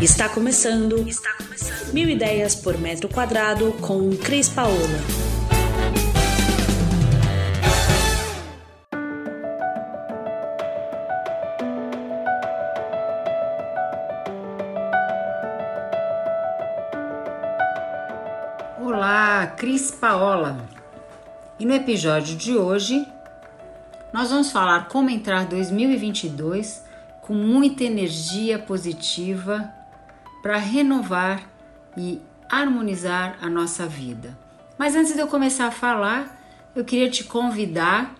Está começando. Está começando. Mil ideias por metro quadrado com Cris Paola. Olá, Cris Paola. E no episódio de hoje, nós vamos falar como entrar 2022 com muita energia positiva para renovar e harmonizar a nossa vida. Mas antes de eu começar a falar, eu queria te convidar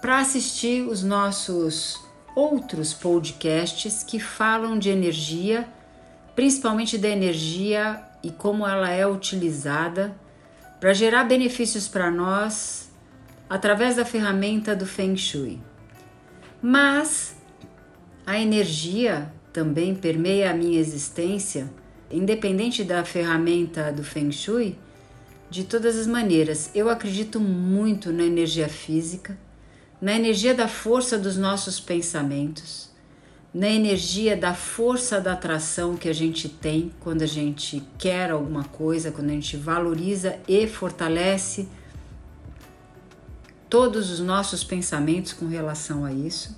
para assistir os nossos outros podcasts que falam de energia, principalmente da energia e como ela é utilizada para gerar benefícios para nós através da ferramenta do Feng Shui. Mas a energia também permeia a minha existência, independente da ferramenta do Feng Shui, de todas as maneiras. Eu acredito muito na energia física, na energia da força dos nossos pensamentos, na energia da força da atração que a gente tem quando a gente quer alguma coisa, quando a gente valoriza e fortalece todos os nossos pensamentos com relação a isso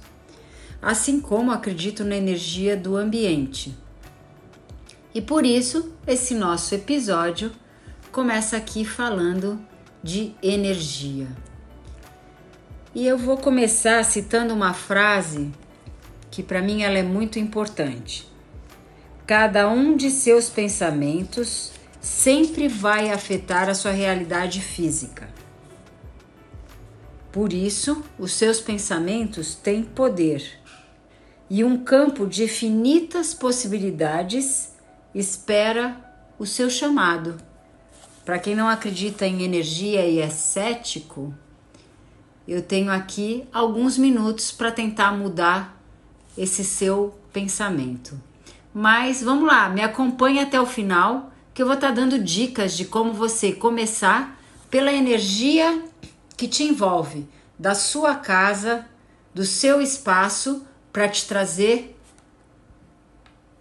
assim como acredito na energia do ambiente. E por isso, esse nosso episódio começa aqui falando de energia. E eu vou começar citando uma frase que para mim ela é muito importante. Cada um de seus pensamentos sempre vai afetar a sua realidade física. Por isso, os seus pensamentos têm poder e um campo de infinitas possibilidades espera o seu chamado. Para quem não acredita em energia e é cético, eu tenho aqui alguns minutos para tentar mudar esse seu pensamento. Mas vamos lá, me acompanhe até o final, que eu vou estar tá dando dicas de como você começar pela energia que te envolve, da sua casa, do seu espaço para te trazer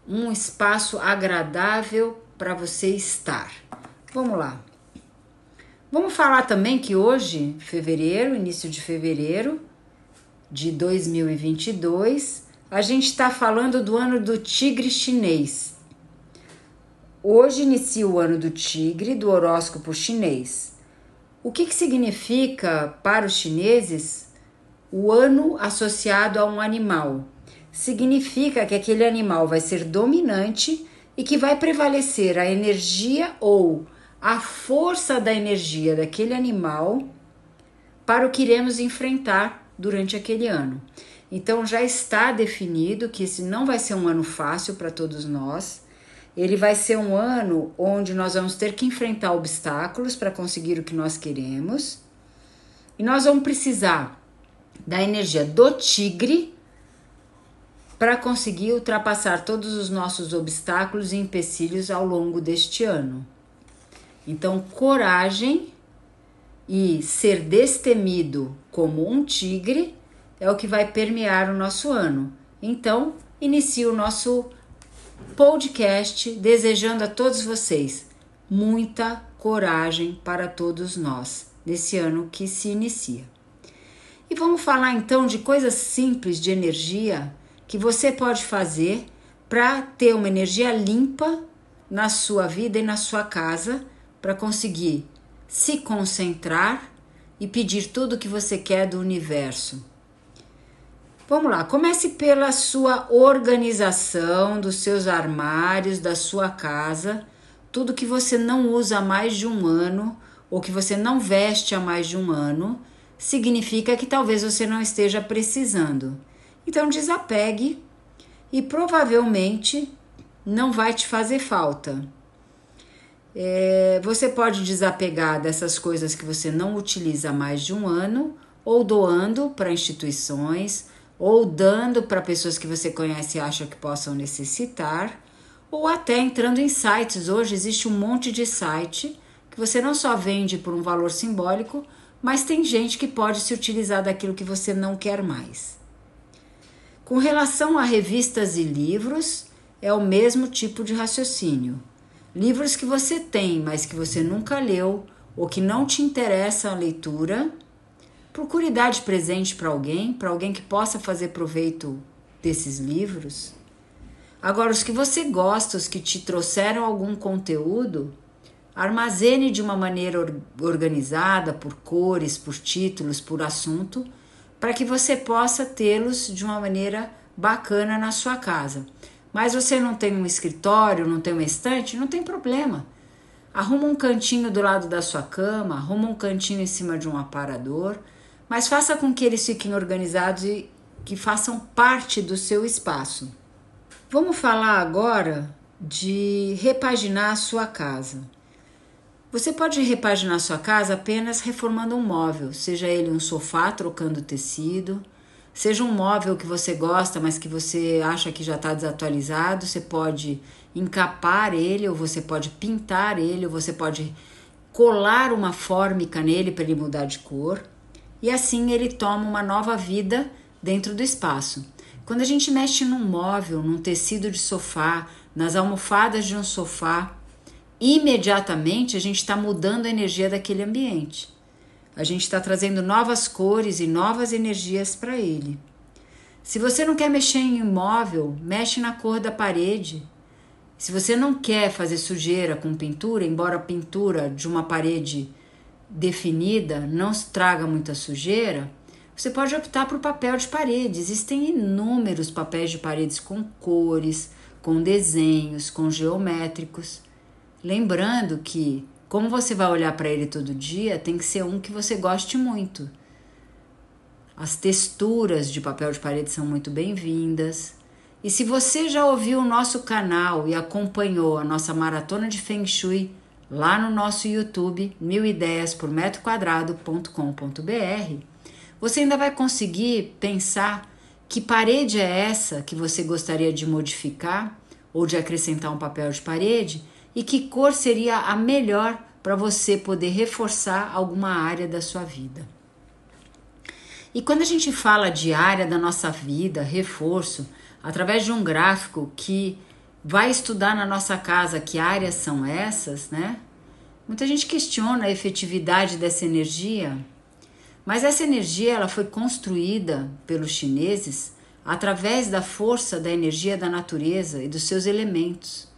um espaço agradável para você estar. Vamos lá. Vamos falar também que hoje, fevereiro, início de fevereiro de 2022, a gente está falando do ano do tigre chinês. Hoje inicia o ano do tigre do horóscopo chinês. O que, que significa para os chineses o ano associado a um animal. Significa que aquele animal vai ser dominante e que vai prevalecer a energia ou a força da energia daquele animal para o que iremos enfrentar durante aquele ano. Então já está definido que esse não vai ser um ano fácil para todos nós. Ele vai ser um ano onde nós vamos ter que enfrentar obstáculos para conseguir o que nós queremos. E nós vamos precisar da energia do tigre para conseguir ultrapassar todos os nossos obstáculos e empecilhos ao longo deste ano. Então, coragem e ser destemido como um tigre é o que vai permear o nosso ano. Então, inicio o nosso podcast desejando a todos vocês muita coragem para todos nós nesse ano que se inicia. E vamos falar então de coisas simples de energia que você pode fazer para ter uma energia limpa na sua vida e na sua casa, para conseguir se concentrar e pedir tudo o que você quer do universo. Vamos lá, comece pela sua organização dos seus armários, da sua casa, tudo que você não usa há mais de um ano ou que você não veste há mais de um ano significa que talvez você não esteja precisando. Então desapegue e provavelmente não vai te fazer falta. É, você pode desapegar dessas coisas que você não utiliza há mais de um ano, ou doando para instituições, ou dando para pessoas que você conhece e acha que possam necessitar, ou até entrando em sites. Hoje existe um monte de site que você não só vende por um valor simbólico, mas tem gente que pode se utilizar daquilo que você não quer mais. Com relação a revistas e livros, é o mesmo tipo de raciocínio. Livros que você tem, mas que você nunca leu ou que não te interessa a leitura, procure dar de presente para alguém, para alguém que possa fazer proveito desses livros. Agora, os que você gosta, os que te trouxeram algum conteúdo, armazene de uma maneira organizada, por cores, por títulos, por assunto, para que você possa tê-los de uma maneira bacana na sua casa. Mas você não tem um escritório, não tem uma estante, não tem problema. Arruma um cantinho do lado da sua cama, arruma um cantinho em cima de um aparador, mas faça com que eles fiquem organizados e que façam parte do seu espaço. Vamos falar agora de repaginar a sua casa. Você pode repaginar sua casa apenas reformando um móvel, seja ele um sofá trocando tecido, Seja um móvel que você gosta, mas que você acha que já está desatualizado, você pode encapar ele, ou você pode pintar ele, ou você pode colar uma fórmica nele para ele mudar de cor. E assim ele toma uma nova vida dentro do espaço. Quando a gente mexe num móvel, num tecido de sofá, nas almofadas de um sofá, imediatamente a gente está mudando a energia daquele ambiente. A gente está trazendo novas cores e novas energias para ele. Se você não quer mexer em imóvel, mexe na cor da parede. Se você não quer fazer sujeira com pintura, embora a pintura de uma parede definida não traga muita sujeira, você pode optar por papel de parede. Existem inúmeros papéis de paredes com cores, com desenhos, com geométricos. Lembrando que como você vai olhar para ele todo dia, tem que ser um que você goste muito. As texturas de papel de parede são muito bem-vindas. E se você já ouviu o nosso canal e acompanhou a nossa maratona de Feng Shui lá no nosso YouTube, mil ideias por metro quadrado.com.br, você ainda vai conseguir pensar que parede é essa que você gostaria de modificar ou de acrescentar um papel de parede e que cor seria a melhor para você poder reforçar alguma área da sua vida. E quando a gente fala de área da nossa vida, reforço, através de um gráfico que vai estudar na nossa casa que áreas são essas, né? Muita gente questiona a efetividade dessa energia, mas essa energia ela foi construída pelos chineses através da força da energia da natureza e dos seus elementos.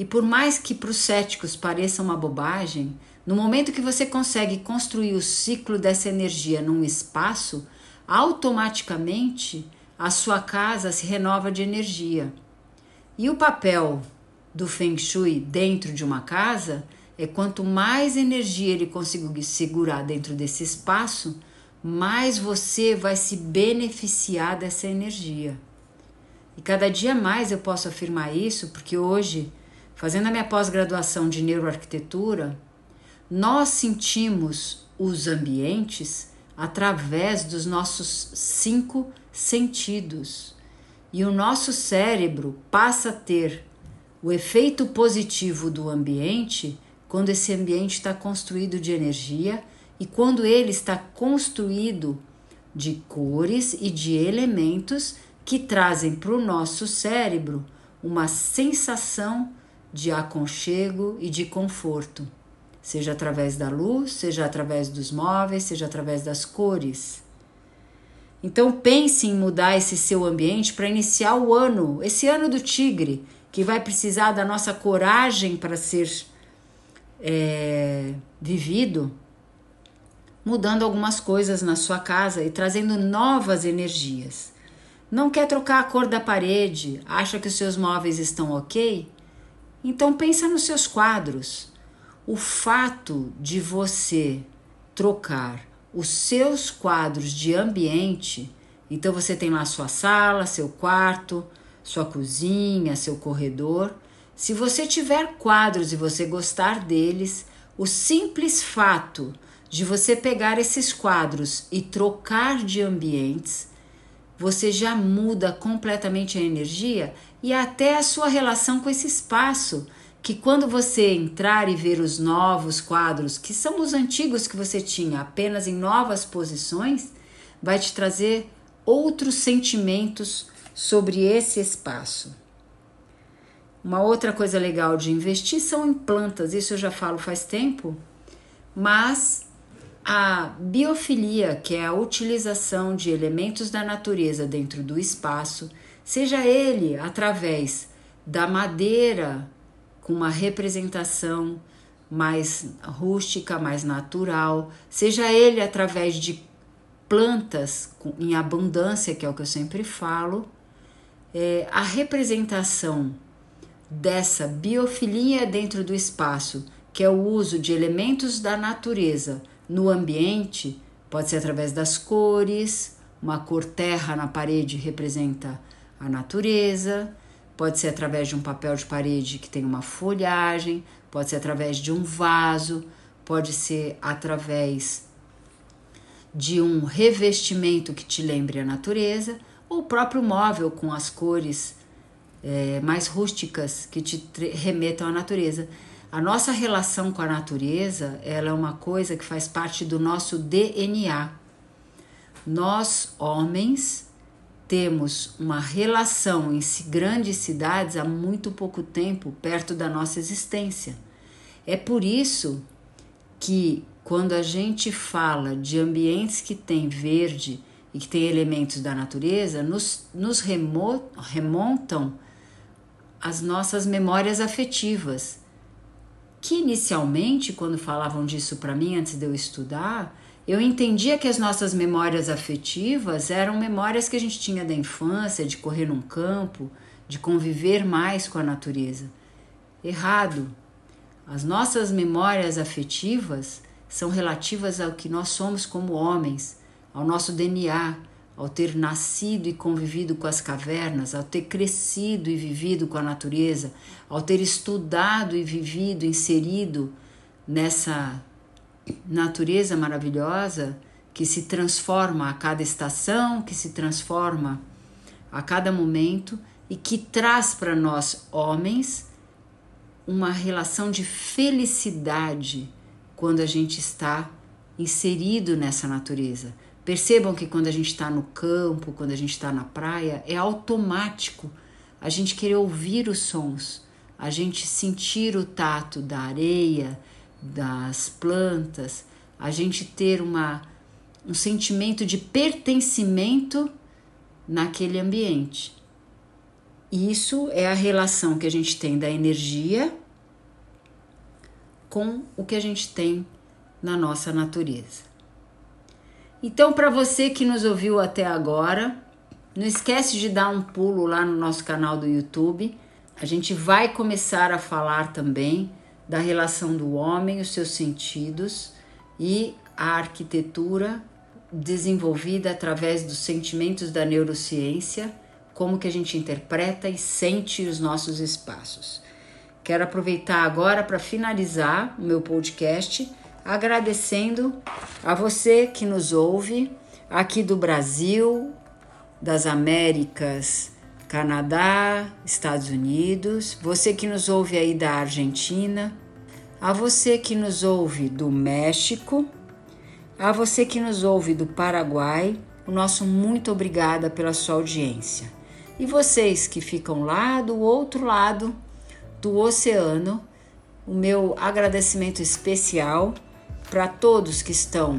E por mais que para os céticos pareça uma bobagem, no momento que você consegue construir o ciclo dessa energia num espaço, automaticamente a sua casa se renova de energia. E o papel do Feng Shui dentro de uma casa é quanto mais energia ele conseguir segurar dentro desse espaço, mais você vai se beneficiar dessa energia. E cada dia mais eu posso afirmar isso, porque hoje fazendo a minha pós-graduação de neuroarquitetura, nós sentimos os ambientes através dos nossos cinco sentidos. E o nosso cérebro passa a ter o efeito positivo do ambiente quando esse ambiente está construído de energia e quando ele está construído de cores e de elementos que trazem para o nosso cérebro uma sensação de aconchego e de conforto, seja através da luz, seja através dos móveis, seja através das cores. Então pense em mudar esse seu ambiente para iniciar o ano, esse ano do tigre, que vai precisar da nossa coragem para ser é, vivido, mudando algumas coisas na sua casa e trazendo novas energias. Não quer trocar a cor da parede? Acha que os seus móveis estão ok? Então pensa nos seus quadros. O fato de você trocar os seus quadros de ambiente, então você tem lá sua sala, seu quarto, sua cozinha, seu corredor. Se você tiver quadros e você gostar deles, o simples fato de você pegar esses quadros e trocar de ambientes, você já muda completamente a energia e até a sua relação com esse espaço, que quando você entrar e ver os novos quadros, que são os antigos que você tinha, apenas em novas posições, vai te trazer outros sentimentos sobre esse espaço. Uma outra coisa legal de investir são em plantas, isso eu já falo faz tempo, mas a biofilia, que é a utilização de elementos da natureza dentro do espaço, seja ele através da madeira com uma representação mais rústica, mais natural, seja ele através de plantas em abundância, que é o que eu sempre falo, é, a representação dessa biofilia dentro do espaço, que é o uso de elementos da natureza no ambiente, pode ser através das cores, uma cor terra na parede representa a natureza, pode ser através de um papel de parede que tem uma folhagem, pode ser através de um vaso, pode ser através de um revestimento que te lembre a natureza, ou o próprio móvel com as cores é, mais rústicas que te remetam à natureza. A nossa relação com a natureza ela é uma coisa que faz parte do nosso DNA. Nós, homens, temos uma relação em grandes cidades há muito pouco tempo, perto da nossa existência. É por isso que, quando a gente fala de ambientes que têm verde e que têm elementos da natureza, nos, nos remontam as nossas memórias afetivas. Que inicialmente, quando falavam disso para mim antes de eu estudar, eu entendia que as nossas memórias afetivas eram memórias que a gente tinha da infância, de correr num campo, de conviver mais com a natureza. Errado. As nossas memórias afetivas são relativas ao que nós somos como homens, ao nosso DNA, ao ter nascido e convivido com as cavernas, ao ter crescido e vivido com a natureza, ao ter estudado e vivido, inserido nessa natureza maravilhosa que se transforma a cada estação, que se transforma a cada momento e que traz para nós homens uma relação de felicidade quando a gente está inserido nessa natureza Percebam que quando a gente está no campo, quando a gente está na praia, é automático a gente querer ouvir os sons, a gente sentir o tato da areia, das plantas, a gente ter uma, um sentimento de pertencimento naquele ambiente. Isso é a relação que a gente tem da energia com o que a gente tem na nossa natureza. Então, para você que nos ouviu até agora, não esquece de dar um pulo lá no nosso canal do YouTube. A gente vai começar a falar também da relação do homem, os seus sentidos e a arquitetura desenvolvida através dos sentimentos da neurociência, como que a gente interpreta e sente os nossos espaços. Quero aproveitar agora para finalizar o meu podcast agradecendo a você que nos ouve aqui do Brasil, das Américas, Canadá, Estados Unidos, você que nos ouve aí da Argentina, a você que nos ouve do México, a você que nos ouve do Paraguai, o nosso muito obrigada pela sua audiência. E vocês que ficam lá do outro lado do oceano, o meu agradecimento especial para todos que estão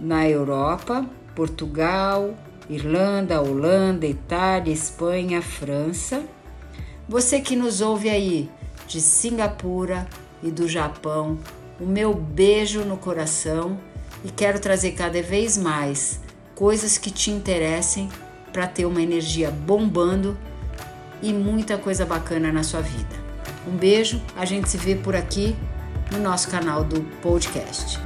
na Europa, Portugal, Irlanda, Holanda, Itália, Espanha, França. Você que nos ouve aí de Singapura e do Japão, o meu beijo no coração e quero trazer cada vez mais coisas que te interessem para ter uma energia bombando e muita coisa bacana na sua vida. Um beijo, a gente se vê por aqui no nosso canal do podcast.